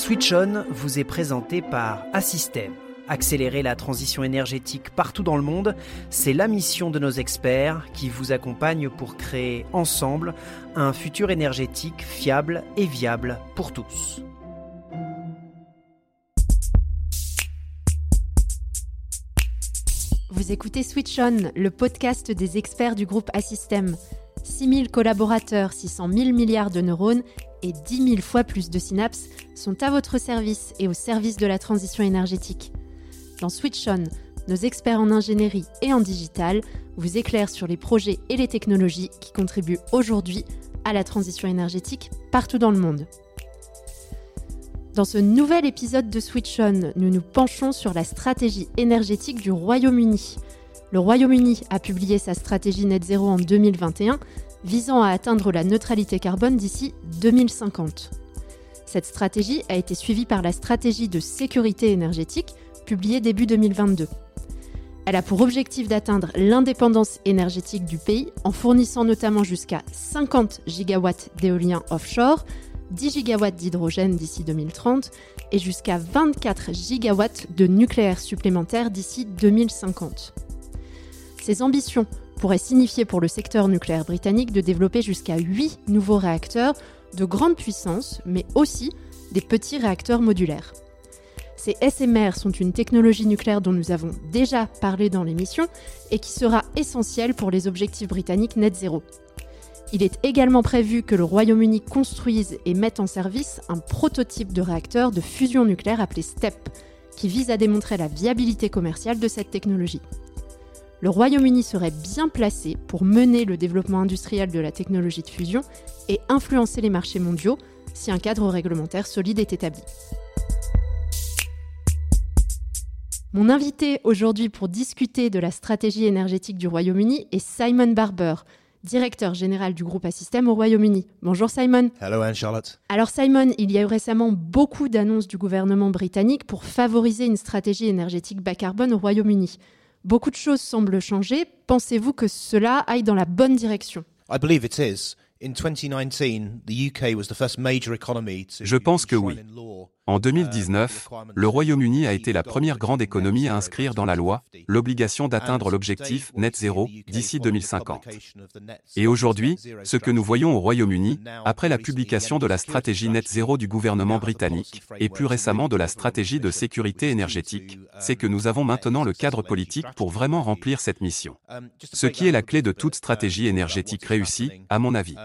Switch On vous est présenté par Assystem. Accélérer la transition énergétique partout dans le monde, c'est la mission de nos experts qui vous accompagnent pour créer ensemble un futur énergétique fiable et viable pour tous. Vous écoutez Switch On, le podcast des experts du groupe Assystem. 6000 collaborateurs, 600 000 milliards de neurones et 10 000 fois plus de synapses sont à votre service et au service de la transition énergétique. Dans Switch On, nos experts en ingénierie et en digital vous éclairent sur les projets et les technologies qui contribuent aujourd'hui à la transition énergétique partout dans le monde. Dans ce nouvel épisode de Switch On, nous nous penchons sur la stratégie énergétique du Royaume-Uni. Le Royaume-Uni a publié sa stratégie net zéro en 2021, visant à atteindre la neutralité carbone d'ici 2050. Cette stratégie a été suivie par la stratégie de sécurité énergétique, publiée début 2022. Elle a pour objectif d'atteindre l'indépendance énergétique du pays en fournissant notamment jusqu'à 50 gigawatts d'éolien offshore, 10 gigawatts d'hydrogène d'ici 2030 et jusqu'à 24 gigawatts de nucléaire supplémentaire d'ici 2050. Ces ambitions pourraient signifier pour le secteur nucléaire britannique de développer jusqu'à 8 nouveaux réacteurs de grande puissance, mais aussi des petits réacteurs modulaires. Ces SMR sont une technologie nucléaire dont nous avons déjà parlé dans l'émission et qui sera essentielle pour les objectifs britanniques net zéro. Il est également prévu que le Royaume-Uni construise et mette en service un prototype de réacteur de fusion nucléaire appelé STEP, qui vise à démontrer la viabilité commerciale de cette technologie. Le Royaume-Uni serait bien placé pour mener le développement industriel de la technologie de fusion et influencer les marchés mondiaux si un cadre réglementaire solide est établi. Mon invité aujourd'hui pour discuter de la stratégie énergétique du Royaume-Uni est Simon Barber, directeur général du groupe Assystem au Royaume-Uni. Bonjour Simon. Hello Anne-Charlotte. Alors Simon, il y a eu récemment beaucoup d'annonces du gouvernement britannique pour favoriser une stratégie énergétique bas carbone au Royaume-Uni. Beaucoup de choses semblent changer. Pensez-vous que cela aille dans la bonne direction? I believe it is. Je pense que oui. En 2019, le Royaume-Uni a été la première grande économie à inscrire dans la loi l'obligation d'atteindre l'objectif net zéro d'ici 2050. Et aujourd'hui, ce que nous voyons au Royaume-Uni, après la publication de la stratégie net zéro du gouvernement britannique et plus récemment de la stratégie de sécurité énergétique, c'est que nous avons maintenant le cadre politique pour vraiment remplir cette mission. Ce qui est la clé de toute stratégie énergétique réussie, à mon avis.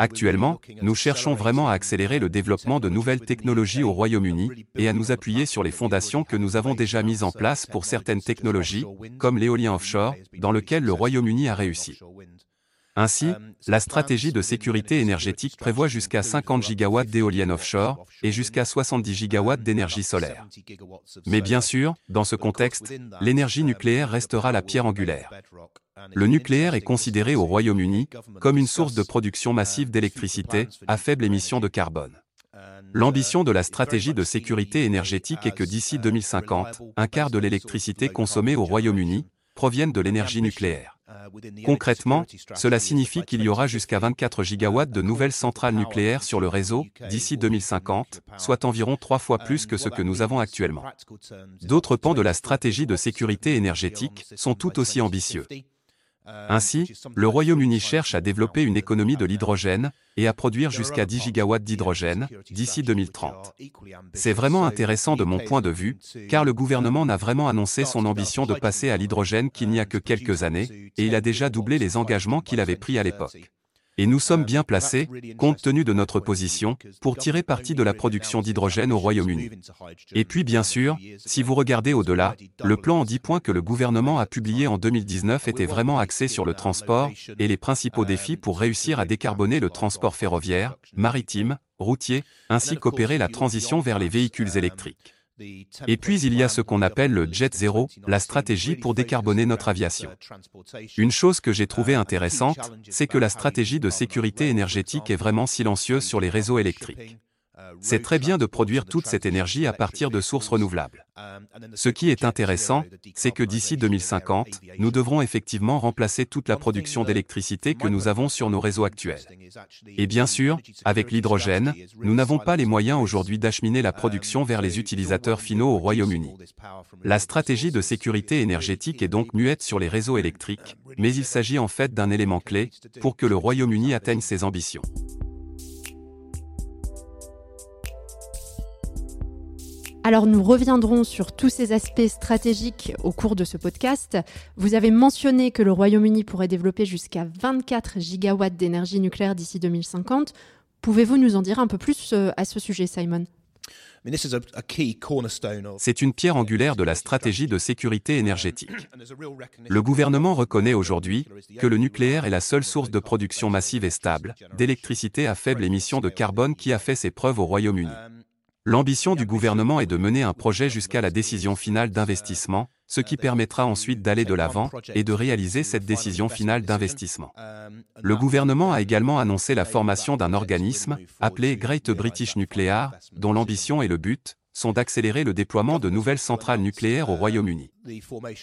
Actuellement, nous cherchons vraiment à accélérer le développement de nouvelles technologies au Royaume-Uni et à nous appuyer sur les fondations que nous avons déjà mises en place pour certaines technologies, comme l'éolien offshore, dans lequel le Royaume-Uni a réussi. Ainsi, la stratégie de sécurité énergétique prévoit jusqu'à 50 gigawatts d'éoliennes offshore et jusqu'à 70 gigawatts d'énergie solaire. Mais bien sûr, dans ce contexte, l'énergie nucléaire restera la pierre angulaire. Le nucléaire est considéré au Royaume-Uni comme une source de production massive d'électricité à faible émission de carbone. L'ambition de la stratégie de sécurité énergétique est que d'ici 2050, un quart de l'électricité consommée au Royaume-Uni provienne de l'énergie nucléaire. Concrètement, cela signifie qu'il y aura jusqu'à 24 gigawatts de nouvelles centrales nucléaires sur le réseau d'ici 2050, soit environ trois fois plus que ce que nous avons actuellement. D'autres pans de la stratégie de sécurité énergétique sont tout aussi ambitieux. Ainsi, le Royaume-Uni cherche à développer une économie de l'hydrogène et à produire jusqu'à 10 gigawatts d'hydrogène d'ici 2030. C'est vraiment intéressant de mon point de vue, car le gouvernement n'a vraiment annoncé son ambition de passer à l'hydrogène qu'il n'y a que quelques années, et il a déjà doublé les engagements qu'il avait pris à l'époque. Et nous sommes bien placés, compte tenu de notre position, pour tirer parti de la production d'hydrogène au Royaume-Uni. Et puis bien sûr, si vous regardez au-delà, le plan en 10 points que le gouvernement a publié en 2019 était vraiment axé sur le transport et les principaux défis pour réussir à décarboner le transport ferroviaire, maritime, routier, ainsi qu'opérer la transition vers les véhicules électriques. Et puis il y a ce qu'on appelle le Jet Zero, la stratégie pour décarboner notre aviation. Une chose que j'ai trouvée intéressante, c'est que la stratégie de sécurité énergétique est vraiment silencieuse sur les réseaux électriques. C'est très bien de produire toute cette énergie à partir de sources renouvelables. Ce qui est intéressant, c'est que d'ici 2050, nous devrons effectivement remplacer toute la production d'électricité que nous avons sur nos réseaux actuels. Et bien sûr, avec l'hydrogène, nous n'avons pas les moyens aujourd'hui d'acheminer la production vers les utilisateurs finaux au Royaume-Uni. La stratégie de sécurité énergétique est donc muette sur les réseaux électriques, mais il s'agit en fait d'un élément clé pour que le Royaume-Uni atteigne ses ambitions. Alors nous reviendrons sur tous ces aspects stratégiques au cours de ce podcast. Vous avez mentionné que le Royaume-Uni pourrait développer jusqu'à 24 gigawatts d'énergie nucléaire d'ici 2050. Pouvez-vous nous en dire un peu plus euh, à ce sujet, Simon? C'est une pierre angulaire de la stratégie de sécurité énergétique. Le gouvernement reconnaît aujourd'hui que le nucléaire est la seule source de production massive et stable d'électricité à faible émission de carbone qui a fait ses preuves au Royaume-Uni. L'ambition du gouvernement est de mener un projet jusqu'à la décision finale d'investissement, ce qui permettra ensuite d'aller de l'avant et de réaliser cette décision finale d'investissement. Le gouvernement a également annoncé la formation d'un organisme, appelé Great British Nuclear, dont l'ambition et le but sont d'accélérer le déploiement de nouvelles centrales nucléaires au Royaume-Uni.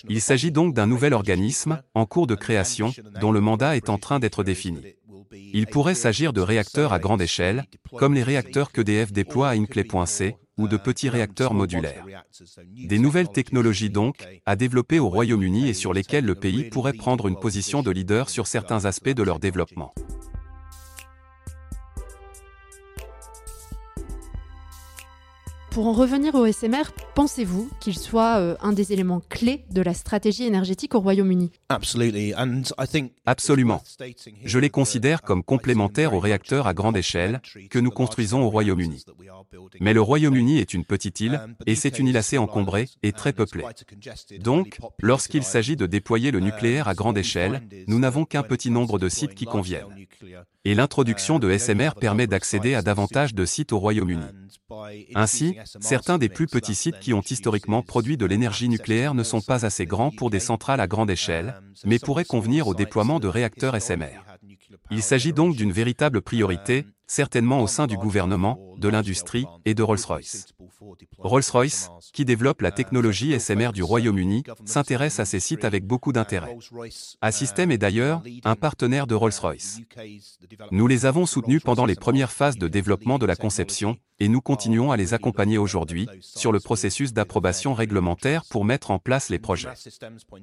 Il s'agit donc d'un nouvel organisme, en cours de création, dont le mandat est en train d'être défini. Il pourrait s'agir de réacteurs à grande échelle, comme les réacteurs qu'EDF déploie à Hinkley.c, ou de petits réacteurs modulaires. Des nouvelles technologies donc, à développer au Royaume-Uni et sur lesquelles le pays pourrait prendre une position de leader sur certains aspects de leur développement. Pour en revenir au SMR, pensez-vous qu'il soit euh, un des éléments clés de la stratégie énergétique au Royaume-Uni? Absolument. Je les considère comme complémentaires aux réacteurs à grande échelle que nous construisons au Royaume-Uni. Mais le Royaume-Uni est une petite île, et c'est une île assez encombrée et très peuplée. Donc, lorsqu'il s'agit de déployer le nucléaire à grande échelle, nous n'avons qu'un petit nombre de sites qui conviennent. Et l'introduction de SMR permet d'accéder à davantage de sites au Royaume-Uni. Ainsi, certains des plus petits sites qui ont historiquement produit de l'énergie nucléaire ne sont pas assez grands pour des centrales à grande échelle, mais pourraient convenir au déploiement de réacteurs SMR. Il s'agit donc d'une véritable priorité, certainement au sein du gouvernement, de l'industrie et de Rolls-Royce. Rolls-Royce, qui développe la technologie SMR du Royaume-Uni, s'intéresse à ces sites avec beaucoup d'intérêt. Assystem est d'ailleurs un partenaire de Rolls-Royce. Nous les avons soutenus pendant les premières phases de développement de la conception, et nous continuons à les accompagner aujourd'hui sur le processus d'approbation réglementaire pour mettre en place les projets.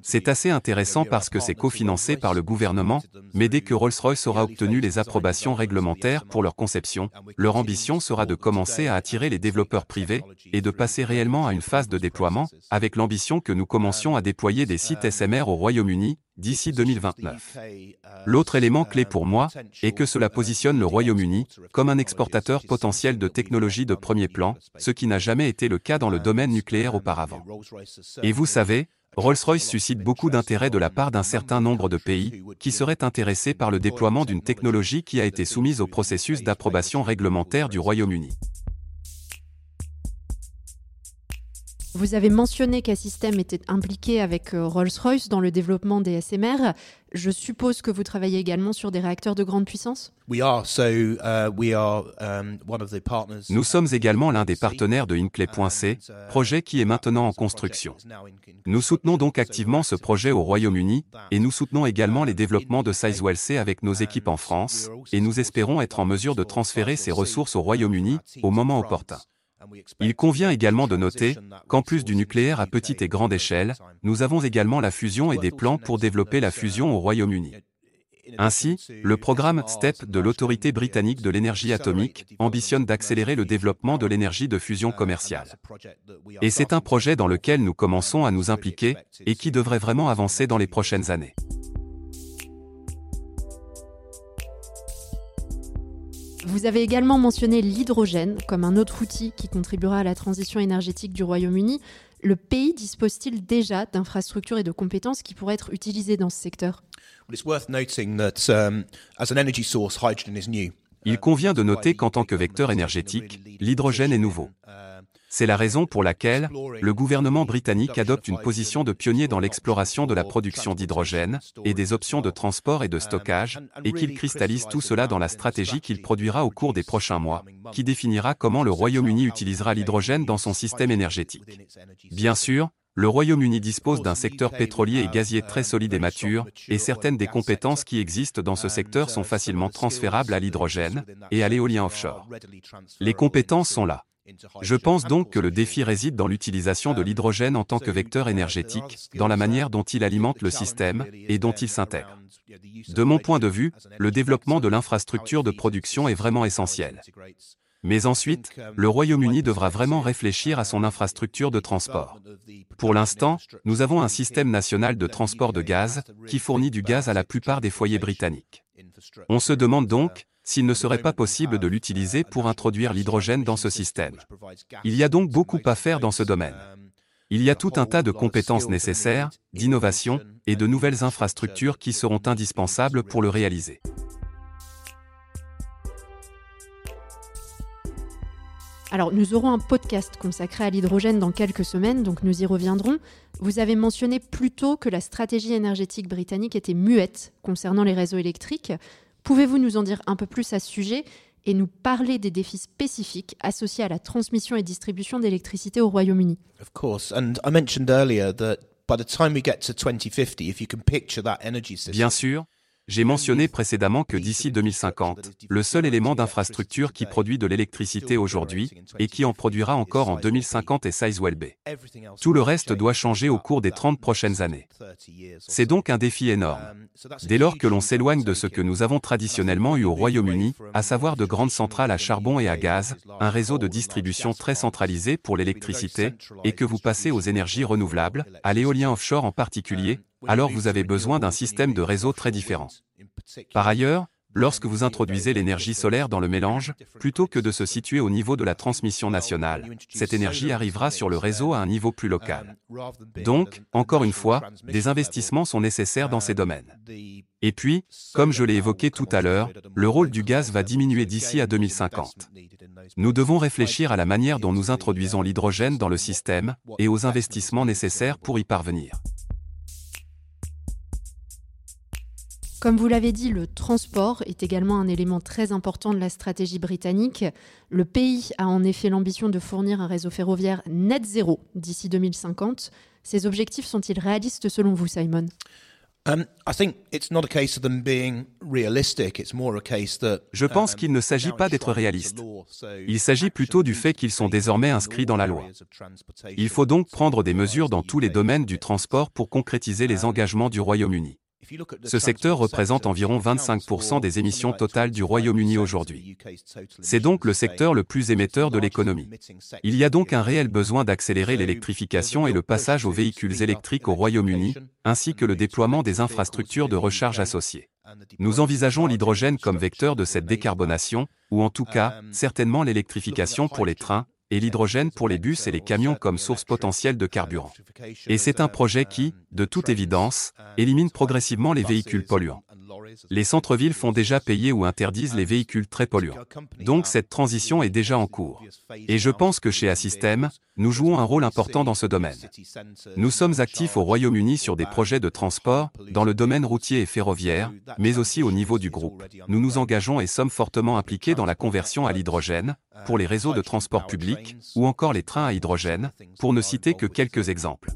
C'est assez intéressant parce que c'est cofinancé par le gouvernement, mais dès que Rolls-Royce aura obtenu les approbations réglementaires pour leur conception, leur ambition sera de commencer à attirer les développeurs privés et de passer réellement à une phase de déploiement, avec l'ambition que nous commencions à déployer des sites SMR au Royaume-Uni, d'ici 2029. L'autre élément clé pour moi est que cela positionne le Royaume-Uni comme un exportateur potentiel de technologies de premier plan, ce qui n'a jamais été le cas dans le domaine nucléaire auparavant. Et vous savez, Rolls-Royce suscite beaucoup d'intérêt de la part d'un certain nombre de pays qui seraient intéressés par le déploiement d'une technologie qui a été soumise au processus d'approbation réglementaire du Royaume-Uni. Vous avez mentionné qu'Assystem était impliqué avec euh, Rolls-Royce dans le développement des SMR. Je suppose que vous travaillez également sur des réacteurs de grande puissance? Uh, um, Nous sommes également l'un des partenaires de Hinkley.c, uh, projet qui est maintenant en construction. Nous soutenons donc activement ce projet au Royaume-Uni, et nous soutenons également les développements de Sizewell C avec nos équipes en France, et nous espérons être en mesure de transférer ces ressources au Royaume-Uni au moment opportun. Il convient également de noter qu'en plus du nucléaire à petite et grande échelle, nous avons également la fusion et des plans pour développer la fusion au Royaume-Uni. Ainsi, le programme STEP de l'autorité britannique de l'énergie atomique ambitionne d'accélérer le développement de l'énergie de fusion commerciale. Et c'est un projet dans lequel nous commençons à nous impliquer et qui devrait vraiment avancer dans les prochaines années. Vous avez également mentionné l'hydrogène comme un autre outil qui contribuera à la transition énergétique du Royaume-Uni. Le pays dispose-t-il déjà d'infrastructures et de compétences qui pourraient être utilisées dans ce secteur? Il convient de noter qu'en tant que vecteur énergétique, l'hydrogène est nouveau. C'est la raison pour laquelle le gouvernement britannique adopte une position de pionnier dans l'exploration de la production d'hydrogène et des options de transport et de stockage, et qu'il cristallise tout cela dans la stratégie qu'il produira au cours des prochains mois, qui définira comment le Royaume-Uni utilisera l'hydrogène dans son système énergétique. Bien sûr, le Royaume-Uni dispose d'un secteur pétrolier et gazier très solide et mature, et certaines des compétences qui existent dans ce secteur sont facilement transférables à l'hydrogène et à l'éolien offshore. Les compétences sont là. Je pense donc que le défi réside dans l'utilisation de l'hydrogène en tant que vecteur énergétique, dans la manière dont il alimente le système et dont il s'intègre. De mon point de vue, le développement de l'infrastructure de production est vraiment essentiel. Mais ensuite, le Royaume-Uni devra vraiment réfléchir à son infrastructure de transport. Pour l'instant, nous avons un système national de transport de gaz qui fournit du gaz à la plupart des foyers britanniques. On se demande donc, s'il ne serait pas possible de l'utiliser pour introduire l'hydrogène dans ce système. Il y a donc beaucoup à faire dans ce domaine. Il y a tout un tas de compétences nécessaires, d'innovation et de nouvelles infrastructures qui seront indispensables pour le réaliser. Alors, nous aurons un podcast consacré à l'hydrogène dans quelques semaines, donc nous y reviendrons. Vous avez mentionné plus tôt que la stratégie énergétique britannique était muette concernant les réseaux électriques. Pouvez-vous nous en dire un peu plus à ce sujet et nous parler des défis spécifiques associés à la transmission et distribution d'électricité au Royaume-Uni? Bien sûr, j'ai mentionné précédemment que d'ici 2050, le seul élément d'infrastructure qui produit de l'électricité aujourd'hui, et qui en produira encore en 2050 est Sizewell Bay. Tout le reste doit changer au cours des 30 prochaines années. C'est donc un défi énorme. Dès lors que l'on s'éloigne de ce que nous avons traditionnellement eu au Royaume-Uni, à savoir de grandes centrales à charbon et à gaz, un réseau de distribution très centralisé pour l'électricité, et que vous passez aux énergies renouvelables, à l'éolien offshore en particulier, alors vous avez besoin d'un système de réseau très différent. Par ailleurs, lorsque vous introduisez l'énergie solaire dans le mélange, plutôt que de se situer au niveau de la transmission nationale, cette énergie arrivera sur le réseau à un niveau plus local. Donc, encore une fois, des investissements sont nécessaires dans ces domaines. Et puis, comme je l'ai évoqué tout à l'heure, le rôle du gaz va diminuer d'ici à 2050. Nous devons réfléchir à la manière dont nous introduisons l'hydrogène dans le système et aux investissements nécessaires pour y parvenir. Comme vous l'avez dit, le transport est également un élément très important de la stratégie britannique. Le pays a en effet l'ambition de fournir un réseau ferroviaire net zéro d'ici 2050. Ces objectifs sont-ils réalistes selon vous, Simon? Je pense qu'il ne s'agit pas d'être réaliste. Il s'agit plutôt du fait qu'ils sont désormais inscrits dans la loi. Il faut donc prendre des mesures dans tous les domaines du transport pour concrétiser les engagements du Royaume-Uni. Ce secteur représente environ 25% des émissions totales du Royaume-Uni aujourd'hui. C'est donc le secteur le plus émetteur de l'économie. Il y a donc un réel besoin d'accélérer l'électrification et le passage aux véhicules électriques au Royaume-Uni, ainsi que le déploiement des infrastructures de recharge associées. Nous envisageons l'hydrogène comme vecteur de cette décarbonation, ou en tout cas, certainement l'électrification pour les trains, et l'hydrogène pour les bus et les camions comme source potentielle de carburant. Et c'est un projet qui, de toute évidence, élimine progressivement les véhicules polluants. Les centres-villes font déjà payer ou interdisent les véhicules très polluants. Donc cette transition est déjà en cours. Et je pense que chez Assystem, nous jouons un rôle important dans ce domaine. Nous sommes actifs au Royaume-Uni sur des projets de transport, dans le domaine routier et ferroviaire, mais aussi au niveau du groupe. Nous nous engageons et sommes fortement impliqués dans la conversion à l'hydrogène, pour les réseaux de transport public, ou encore les trains à hydrogène, pour ne citer que quelques exemples.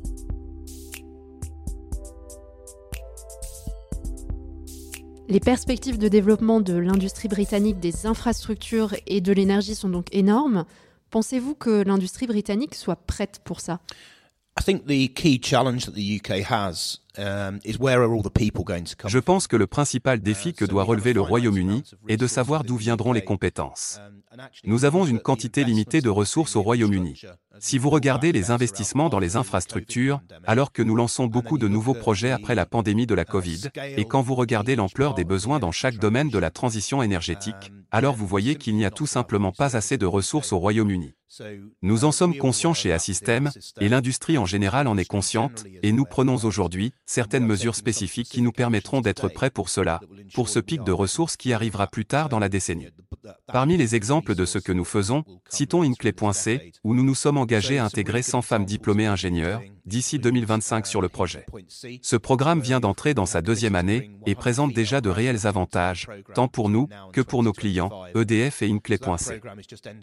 Les perspectives de développement de l'industrie britannique des infrastructures et de l'énergie sont donc énormes. Pensez-vous que l'industrie britannique soit prête pour ça? Je pense que le principal défi que doit relever le Royaume-Uni est de savoir d'où viendront les compétences. Nous avons une quantité limitée de ressources au Royaume-Uni. Si vous regardez les investissements dans les infrastructures, alors que nous lançons beaucoup de nouveaux projets après la pandémie de la Covid, et quand vous regardez l'ampleur des besoins dans chaque domaine de la transition énergétique, alors vous voyez qu'il n'y a tout simplement pas assez de ressources au Royaume-Uni. Nous en sommes conscients chez Assystem, et l'industrie en général en est consciente, et nous prenons aujourd'hui certaines mesures spécifiques qui nous permettront d'être prêts pour cela, pour ce pic de ressources qui arrivera plus tard dans la décennie. Parmi les exemples de ce que nous faisons, citons Inclay.c, où nous nous sommes engagés à intégrer 100 femmes diplômées ingénieurs d'ici 2025 sur le projet. Ce programme vient d'entrer dans sa deuxième année et présente déjà de réels avantages, tant pour nous que pour nos clients, EDF et Inclay.c.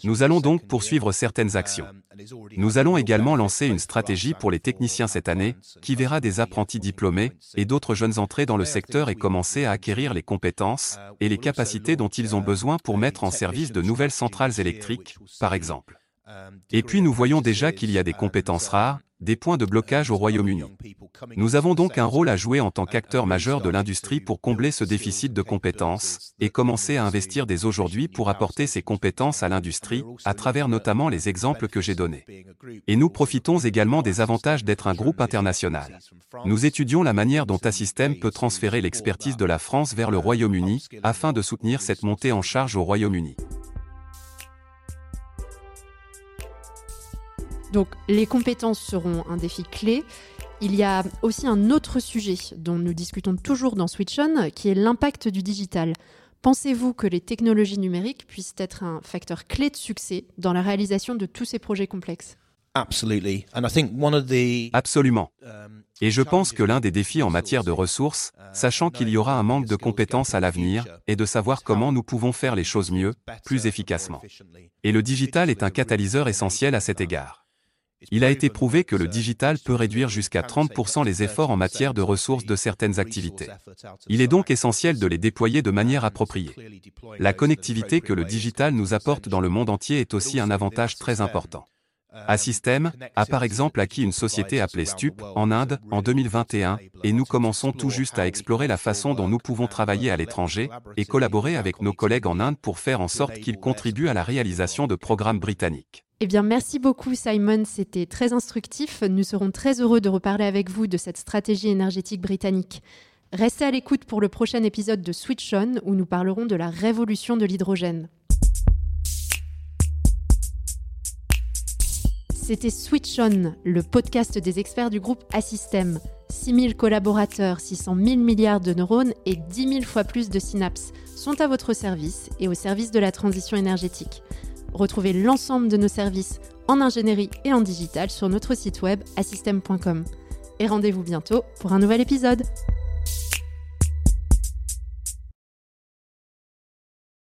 Nous allons donc poursuivre certaines actions. Nous allons également lancer une stratégie pour les techniciens cette année, qui verra des apprentis diplômés et d'autres jeunes entrer dans le secteur et commencer à acquérir les compétences et les capacités dont ils ont besoin pour mettre en service de nouvelles centrales électriques, par exemple. Et puis nous voyons déjà qu'il y a des compétences rares, des points de blocage au Royaume-Uni. Nous avons donc un rôle à jouer en tant qu'acteur majeur de l'industrie pour combler ce déficit de compétences et commencer à investir dès aujourd'hui pour apporter ces compétences à l'industrie, à travers notamment les exemples que j'ai donnés. Et nous profitons également des avantages d'être un groupe international. Nous étudions la manière dont Assystem peut transférer l'expertise de la France vers le Royaume-Uni afin de soutenir cette montée en charge au Royaume-Uni. Donc les compétences seront un défi clé. Il y a aussi un autre sujet dont nous discutons toujours dans Switch On, qui est l'impact du digital. Pensez-vous que les technologies numériques puissent être un facteur clé de succès dans la réalisation de tous ces projets complexes? Absolument. Et je pense que l'un des défis en matière de ressources, sachant qu'il y aura un manque de compétences à l'avenir, est de savoir comment nous pouvons faire les choses mieux, plus efficacement. Et le digital est un catalyseur essentiel à cet égard. Il a été prouvé que le digital peut réduire jusqu'à 30% les efforts en matière de ressources de certaines activités. Il est donc essentiel de les déployer de manière appropriée. La connectivité que le digital nous apporte dans le monde entier est aussi un avantage très important. Assystem a par exemple acquis une société appelée Stup en Inde en 2021 et nous commençons tout juste à explorer la façon dont nous pouvons travailler à l'étranger et collaborer avec nos collègues en Inde pour faire en sorte qu'ils contribuent à la réalisation de programmes britanniques. Eh bien, merci beaucoup Simon, c'était très instructif. Nous serons très heureux de reparler avec vous de cette stratégie énergétique britannique. Restez à l'écoute pour le prochain épisode de Switch On où nous parlerons de la révolution de l'hydrogène. C'était Switch On, le podcast des experts du groupe Assystem. 6000 collaborateurs, 600 000 milliards de neurones et 10 000 fois plus de synapses sont à votre service et au service de la transition énergétique. Retrouvez l'ensemble de nos services en ingénierie et en digital sur notre site web assystem.com. Et rendez-vous bientôt pour un nouvel épisode.